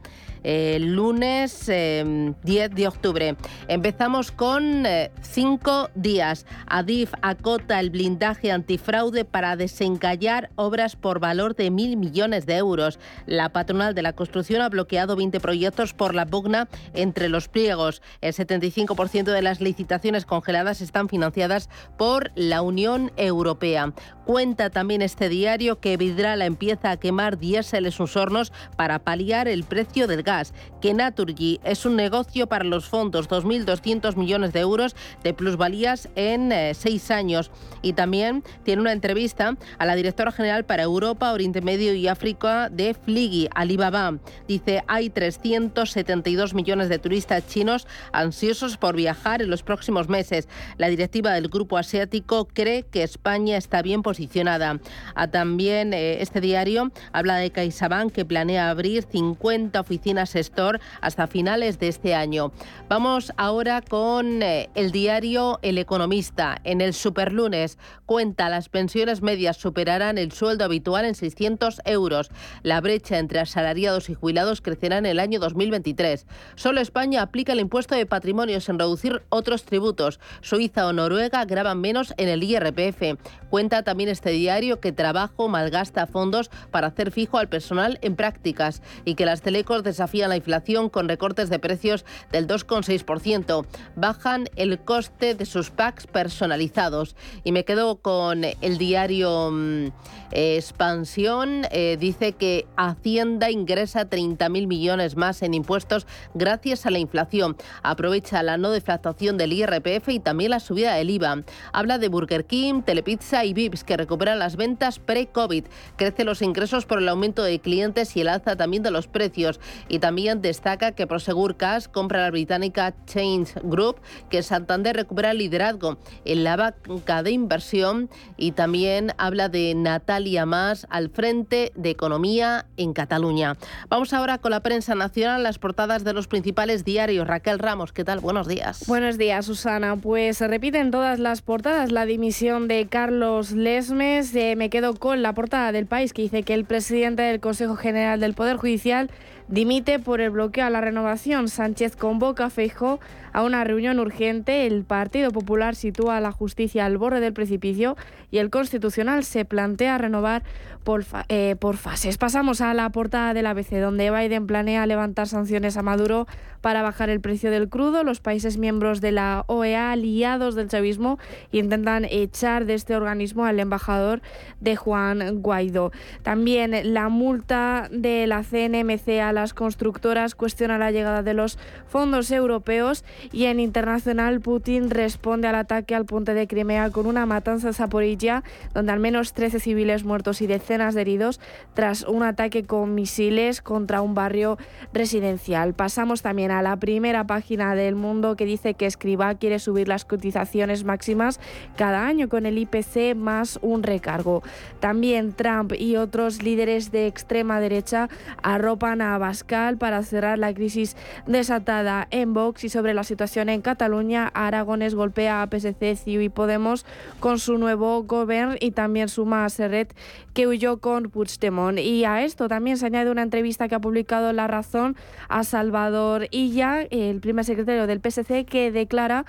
el lunes 10 em, de octubre. Empezamos con eh, cinco días. Adif acota el blindaje antifraude para desencallar obras por valor de mil millones de euros. La patronal de la construcción ha bloqueado 20 proyectos por la pugna entre los pliegos. El 75% de las licitaciones congeladas están financiadas por la Unión Europea. Cuenta también este diario que Vidrala empieza a quemar diésel en sus hornos para paliar el precio del gas, que Naturgy es un negocio para los fondos, 2.200 millones de euros de plusvalías en eh, seis años. Y también tiene una entrevista a la directora general para Europa, Oriente Medio y África de Fligi, Alibaba. Dice, hay 372 millones de turistas chinos ansiosos por viajar en los próximos meses. La directiva del grupo asiático cree que España está bien posicionada. A también eh, este diario habla de CaixaBank que planea abrir 50 oficinas Store hasta finales de este año. Vamos ahora con eh, el diario El Economista. En el Superlunes cuenta las pensiones medias superarán el sueldo habitual en 600 euros. La brecha entre asalariados y jubilados crecerá en el año 2023. Solo España aplica el impuesto de patrimonio sin reducir otros tributos. Suiza o Noruega graban menos en el IRPF. Cuenta también este diario que trabajo malgasta fondos para hacer fijo al personal en prácticas y que las telecos desafían la inflación con recortes de precios del 2,6%. Bajan el coste de sus packs personalizados. Y me quedo con el diario mm, Expansión. Eh, dice que Hacienda ingresa 30.000 millones más en impuestos gracias a la inflación. Aprovecha la no deflactación del IRPF y también la subida del IVA. Habla de Burger King, Telepizza y VIPS, que recuperan las ventas pre-COVID. Crece los ingresos por el aumento de clientes y el alza también de los precios. Y también destaca que Prosegur Cash compra la británica Change Group, que Santander recupera el liderazgo en la banca de inversión. Y también habla de Natalia Más al frente de Economía en Cataluña. Vamos ahora con la prensa nacional, las portadas de los principales diarios. Raquel Ramos, ¿qué tal? Buenos días. Buenos días, Susana. Pues se repiten todas las portadas la dimisión de Carlos los Lesmes. Eh, me quedo con la portada del país que dice que el presidente del Consejo General del Poder Judicial dimite por el bloqueo a la renovación. Sánchez convoca a Feijó a una reunión urgente. El Partido Popular sitúa a la justicia al borde del precipicio y el Constitucional se plantea renovar por, eh, por fases. Pasamos a la portada del ABC, donde Biden planea levantar sanciones a Maduro para bajar el precio del crudo. Los países miembros de la OEA, aliados del chavismo, intentan echar de este organismo al embajador de Juan Guaidó. También la multa de la CNMC a las constructoras cuestiona la llegada de los fondos europeos y en internacional Putin responde al ataque al puente de Crimea con una matanza Zaporilla, donde al menos 13 civiles muertos y decenas de heridos tras un ataque con misiles contra un barrio residencial. Pasamos también a la primera página del mundo que dice que Escriba quiere subir las cotizaciones máximas cada año con el IPC más un recargo. También Trump y otros líderes de extrema derecha arropan a Bascal para cerrar la crisis desatada en Vox y sobre la situación en Cataluña, Aragones golpea a PSC, CiU y Podemos con su nuevo gobierno y también suma a Serret que huyó con Puigdemont. Y a esto también se añade una entrevista que ha publicado La Razón a Salvador Illa, el primer secretario del PSC, que declara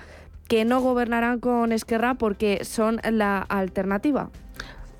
que no gobernarán con Esquerra porque son la alternativa.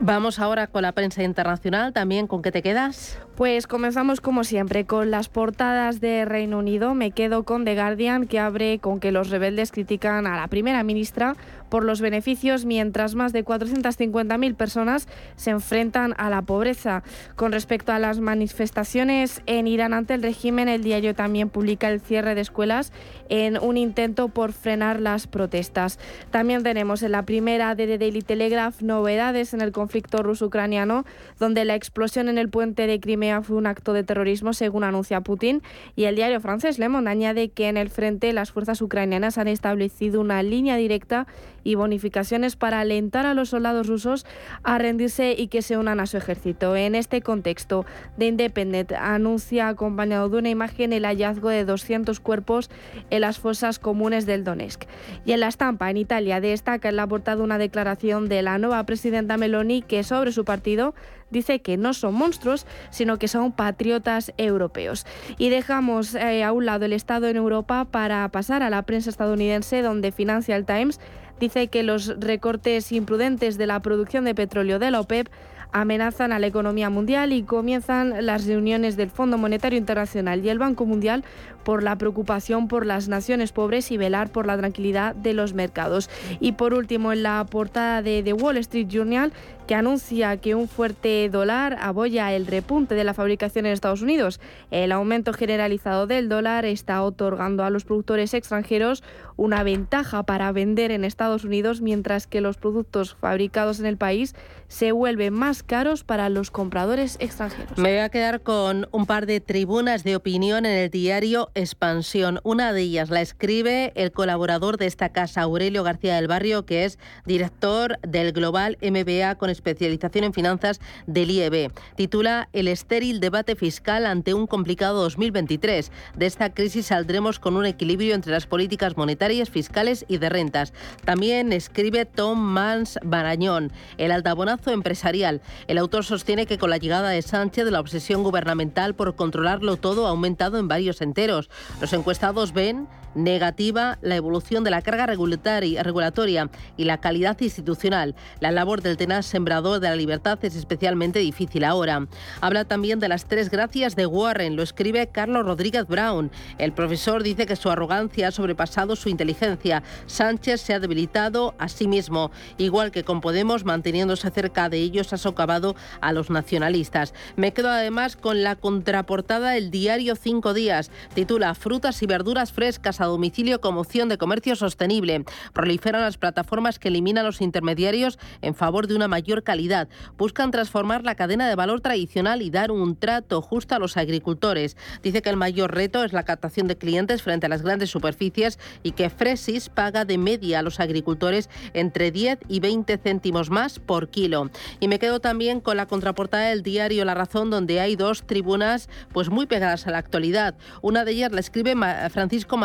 Vamos ahora con la prensa internacional, también con qué te quedas. Pues comenzamos como siempre con las portadas de Reino Unido. Me quedo con The Guardian que abre con que los rebeldes critican a la primera ministra por los beneficios mientras más de 450.000 personas se enfrentan a la pobreza. Con respecto a las manifestaciones en Irán ante el régimen, el diario también publica el cierre de escuelas en un intento por frenar las protestas. También tenemos en la primera de The Daily Telegraph novedades en el conflicto ruso-ucraniano, donde la explosión en el puente de Crimea fue un acto de terrorismo, según anuncia Putin. Y el diario francés Le Monde añade que en el frente las fuerzas ucranianas han establecido una línea directa y bonificaciones para alentar a los soldados rusos a rendirse y que se unan a su ejército. En este contexto, The Independent anuncia acompañado de una imagen el hallazgo de 200 cuerpos en las fosas comunes del Donetsk. Y en la estampa en Italia destaca en la portada una declaración de la nueva presidenta Meloni que sobre su partido dice que no son monstruos, sino que son patriotas europeos. Y dejamos eh, a un lado el Estado en Europa para pasar a la prensa estadounidense, donde Financial Times dice que los recortes imprudentes de la producción de petróleo de la OPEP amenazan a la economía mundial y comienzan las reuniones del Fondo Monetario Internacional y el Banco Mundial por la preocupación por las naciones pobres y velar por la tranquilidad de los mercados. Y por último, en la portada de The Wall Street Journal, que anuncia que un fuerte dólar aboya el repunte de la fabricación en Estados Unidos. El aumento generalizado del dólar está otorgando a los productores extranjeros una ventaja para vender en Estados Unidos, mientras que los productos fabricados en el país se vuelven más caros para los compradores extranjeros. Me voy a quedar con un par de tribunas de opinión en el diario Expansión. Una de ellas la escribe el colaborador de esta casa, Aurelio García del Barrio, que es director del Global MBA con especialización en finanzas del IEB. Titula El estéril debate fiscal ante un complicado 2023. De esta crisis saldremos con un equilibrio entre las políticas monetarias, fiscales y de rentas. También escribe Tom Mans Barañón, el altabonazo empresarial. El autor sostiene que con la llegada de Sánchez la obsesión gubernamental por controlarlo todo ha aumentado en varios enteros. Los encuestados ven negativa la evolución de la carga regulatoria y la calidad institucional. La labor del tenaz sembrador de la libertad es especialmente difícil ahora. Habla también de las tres gracias de Warren, lo escribe Carlos Rodríguez Brown. El profesor dice que su arrogancia ha sobrepasado su inteligencia. Sánchez se ha debilitado a sí mismo, igual que con Podemos manteniéndose cerca de ellos ha socavado a los nacionalistas. Me quedo además con la contraportada del diario Cinco Días. Titula Frutas y verduras frescas a domicilio como opción de comercio sostenible. Proliferan las plataformas que eliminan los intermediarios en favor de una mayor calidad. Buscan transformar la cadena de valor tradicional y dar un trato justo a los agricultores. Dice que el mayor reto es la captación de clientes frente a las grandes superficies y que Fresis paga de media a los agricultores entre 10 y 20 céntimos más por kilo. Y me quedo también con la contraportada del diario La Razón, donde hay dos tribunas pues muy pegadas a la actualidad. Una de ellas la escribe Francisco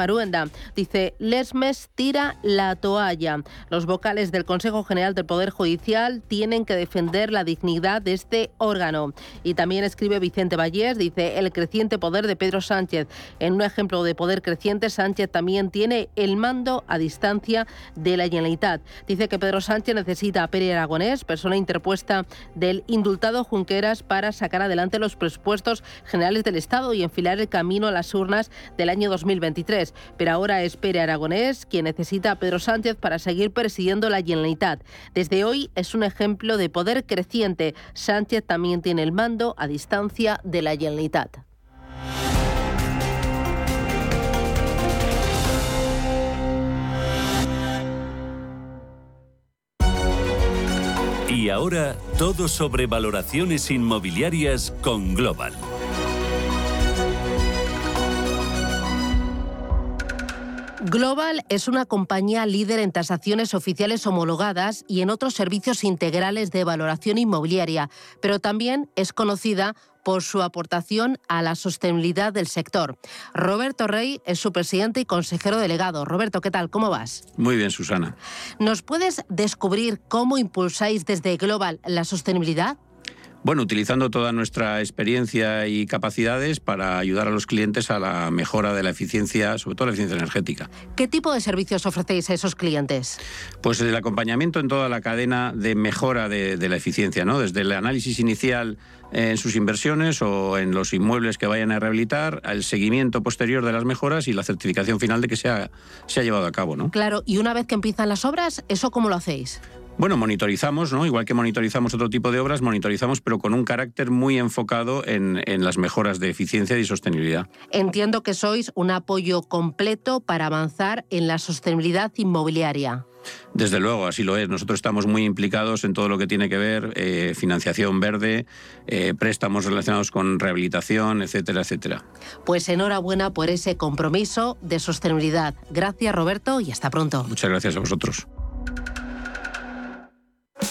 Dice, Lesmes tira la toalla. Los vocales del Consejo General del Poder Judicial tienen que defender la dignidad de este órgano. Y también escribe Vicente Vallés, dice, el creciente poder de Pedro Sánchez. En un ejemplo de poder creciente, Sánchez también tiene el mando a distancia de la Generalitat. Dice que Pedro Sánchez necesita a Pere Aragonés, persona interpuesta del indultado Junqueras, para sacar adelante los presupuestos generales del Estado y enfilar el camino a las urnas del año 2023 pero ahora es Pere Aragonés quien necesita a Pedro Sánchez para seguir presidiendo la Generalitat. Desde hoy es un ejemplo de poder creciente. Sánchez también tiene el mando a distancia de la Generalitat. Y ahora todo sobre valoraciones inmobiliarias con Global. Global es una compañía líder en tasaciones oficiales homologadas y en otros servicios integrales de valoración inmobiliaria, pero también es conocida por su aportación a la sostenibilidad del sector. Roberto Rey es su presidente y consejero delegado. Roberto, ¿qué tal? ¿Cómo vas? Muy bien, Susana. ¿Nos puedes descubrir cómo impulsáis desde Global la sostenibilidad? Bueno, utilizando toda nuestra experiencia y capacidades para ayudar a los clientes a la mejora de la eficiencia, sobre todo la eficiencia energética. ¿Qué tipo de servicios ofrecéis a esos clientes? Pues el acompañamiento en toda la cadena de mejora de, la eficiencia, ¿no? Desde el análisis inicial en sus inversiones o en los inmuebles que vayan a rehabilitar, al seguimiento posterior de las mejoras y la certificación final de que se ha, se ha llevado a cabo, ¿no? Claro, y una vez que empiezan las obras, ¿eso cómo lo hacéis? Bueno, monitorizamos, ¿no? Igual que monitorizamos otro tipo de obras, monitorizamos, pero con un carácter muy enfocado en, las mejoras de eficiencia y sostenibilidad. Entiendo que sois un apoyo completo para avanzar en la sostenibilidad inmobiliaria. Desde luego, así lo es. Nosotros estamos muy implicados en todo lo que tiene que ver eh, financiación verde, eh, préstamos relacionados con rehabilitación, etcétera, etcétera. Pues enhorabuena por ese compromiso de sostenibilidad. Gracias, Roberto, y hasta pronto. Muchas gracias a vosotros.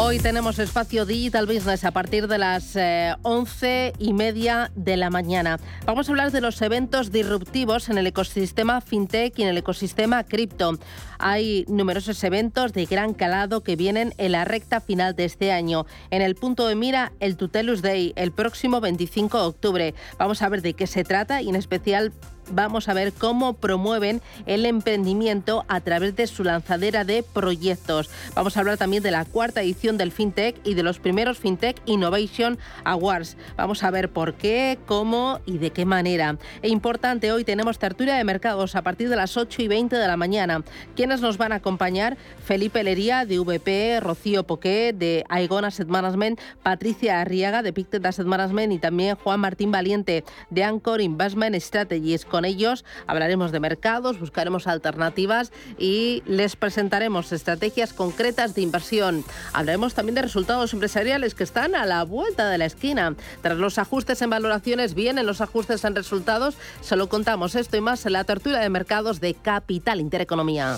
Hoy tenemos espacio Digital Business a partir de las eh, once y media de la mañana. Vamos a hablar de los eventos disruptivos en el ecosistema fintech y en el ecosistema cripto. Hay numerosos eventos de gran calado que vienen en la recta final de este año. En el punto de mira, el Tutelus Day, el próximo 25 de octubre. Vamos a ver de qué se trata y en especial vamos a ver cómo promueven el emprendimiento a través de su lanzadera de proyectos. Vamos a hablar también de la cuarta edición del FinTech y de los primeros FinTech Innovation Awards. Vamos a ver por qué, cómo y de qué manera. E importante, hoy tenemos tertulia de mercados a partir de las 8 y 20 de la mañana. ¿Quiénes nos van a acompañar? Felipe Lería de VP, Rocío Poqué de Aegon Asset Management, Patricia Arriaga de Pictet Asset Management y también Juan Martín Valiente de Anchor Investment Strategies. Con ellos hablaremos de mercados, buscaremos alternativas y les presentaremos estrategias concretas de inversión. Hablaremos también de resultados empresariales que están a la vuelta de la esquina. Tras los ajustes en valoraciones, vienen los ajustes en resultados. Se lo contamos esto y más en la tertulia de mercados de Capital Intereconomía.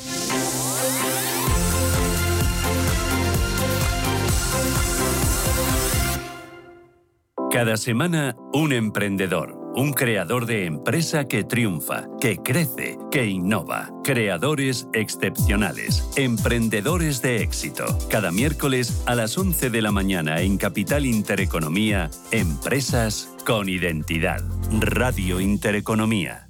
Cada semana, un emprendedor, un creador de empresa que triunfa, que crece, que innova. Creadores excepcionales, emprendedores de éxito. Cada miércoles a las 11 de la mañana en Capital Intereconomía, Empresas con Identidad. Radio Intereconomía.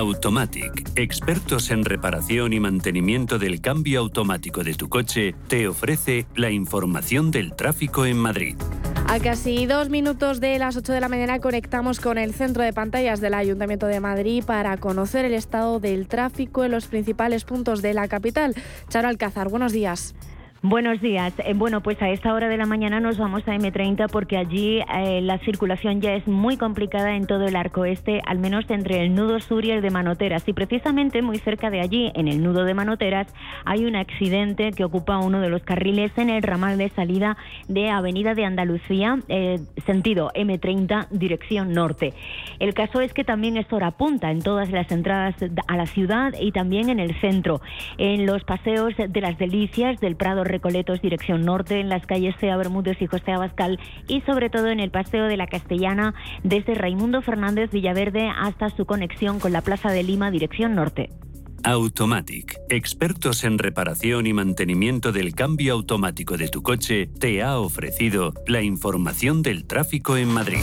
Automatic, expertos en reparación y mantenimiento del cambio automático de tu coche, te ofrece la información del tráfico en Madrid. A casi dos minutos de las 8 de la mañana conectamos con el centro de pantallas del Ayuntamiento de Madrid para conocer el estado del tráfico en los principales puntos de la capital. Charo Alcázar, buenos días. Buenos días. Eh, bueno, pues a esta hora de la mañana nos vamos a M30 porque allí eh, la circulación ya es muy complicada en todo el arco este, al menos entre el nudo sur y el de Manoteras. Y precisamente muy cerca de allí, en el nudo de Manoteras, hay un accidente que ocupa uno de los carriles en el ramal de salida de Avenida de Andalucía, eh, sentido M30, dirección norte. El caso es que también es hora punta en todas las entradas a la ciudad y también en el centro, en los paseos de las Delicias, del Prado Recoletos, dirección norte, en las calles Sea Bermúdez y José Abascal y sobre todo en el Paseo de la Castellana, desde Raimundo Fernández Villaverde hasta su conexión con la Plaza de Lima, dirección norte. Automatic, expertos en reparación y mantenimiento del cambio automático de tu coche, te ha ofrecido la información del tráfico en Madrid.